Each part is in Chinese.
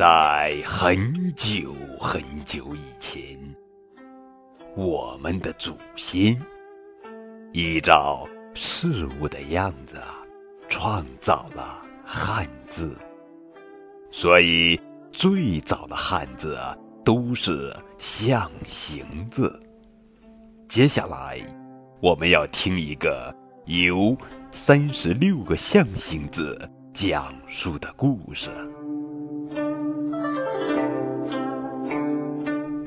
在很久很久以前，我们的祖先依照事物的样子创造了汉字，所以最早的汉字都是象形字。接下来，我们要听一个由三十六个象形字讲述的故事。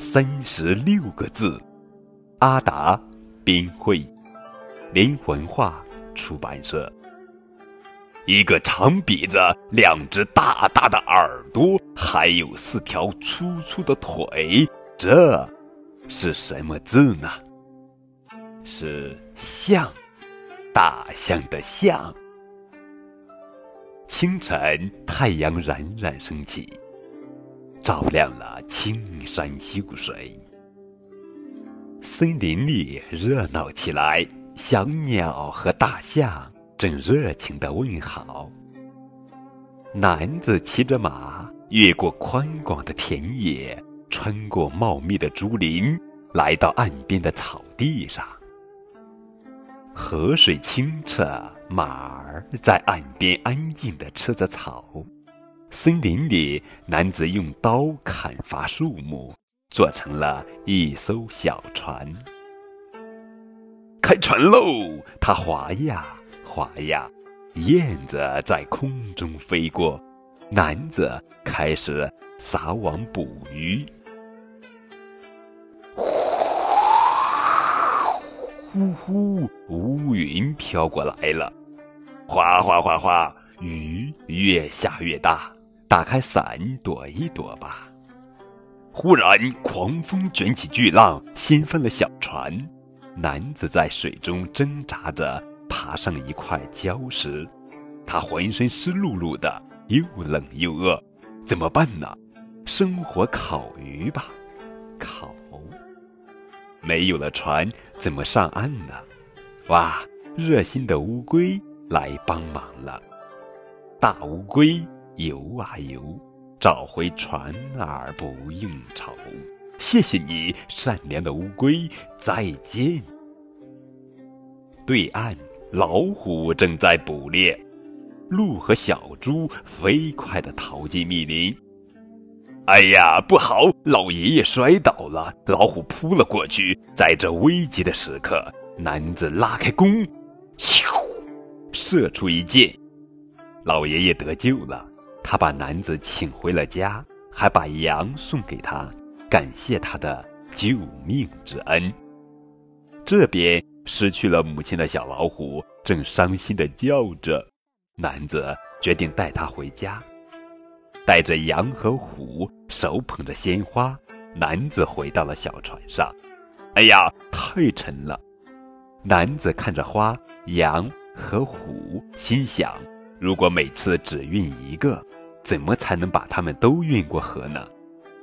三十六个字，阿达编绘，连环画出版社。一个长鼻子，两只大大的耳朵，还有四条粗粗的腿，这是什么字呢？是象，大象的象。清晨，太阳冉冉升起。照亮了青山秀水，森林里热闹起来。小鸟和大象正热情的问好。男子骑着马，越过宽广的田野，穿过茂密的竹林，来到岸边的草地上。河水清澈，马儿在岸边安静的吃着草。森林里，男子用刀砍伐树木，做成了一艘小船。开船喽！他划呀划呀，燕子在空中飞过，男子开始撒网捕鱼。呼呼，乌云飘过来了，哗哗哗哗，雨越下越大。打开伞躲一躲吧。忽然，狂风卷起巨浪，掀翻了小船。男子在水中挣扎着爬上一块礁石，他浑身湿漉漉的，又冷又饿，怎么办呢？生火烤鱼吧。烤。没有了船，怎么上岸呢？哇！热心的乌龟来帮忙了。大乌龟。游啊游，找回船儿不用愁。谢谢你，善良的乌龟，再见。对岸，老虎正在捕猎，鹿和小猪飞快地逃进密林。哎呀，不好！老爷爷摔倒了，老虎扑了过去。在这危急的时刻，男子拉开弓，咻，射出一箭，老爷爷得救了。他把男子请回了家，还把羊送给他，感谢他的救命之恩。这边失去了母亲的小老虎正伤心的叫着，男子决定带他回家。带着羊和虎，手捧着鲜花，男子回到了小船上。哎呀，太沉了！男子看着花、羊和虎，心想：如果每次只运一个。怎么才能把它们都运过河呢？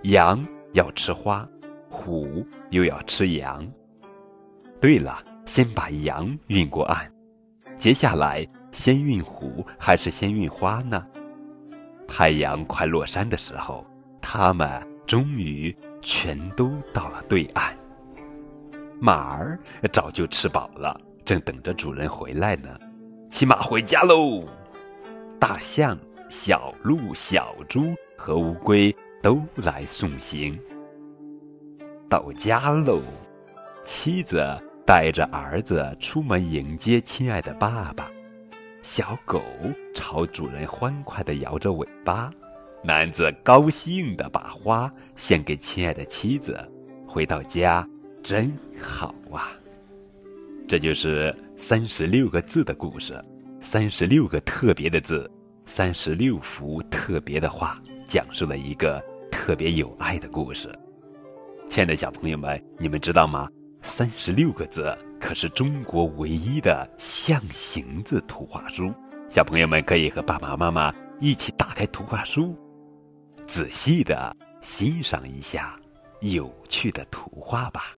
羊要吃花，虎又要吃羊。对了，先把羊运过岸，接下来先运虎还是先运花呢？太阳快落山的时候，它们终于全都到了对岸。马儿早就吃饱了，正等着主人回来呢。骑马回家喽！大象。小鹿、小猪和乌龟都来送行。到家喽，妻子带着儿子出门迎接亲爱的爸爸。小狗朝主人欢快地摇着尾巴。男子高兴地把花献给亲爱的妻子。回到家真好啊！这就是三十六个字的故事，三十六个特别的字。三十六幅特别的画，讲述了一个特别有爱的故事。亲爱的小朋友们，你们知道吗？三十六个字可是中国唯一的象形字图画书。小朋友们可以和爸爸妈妈一起打开图画书，仔细的欣赏一下有趣的图画吧。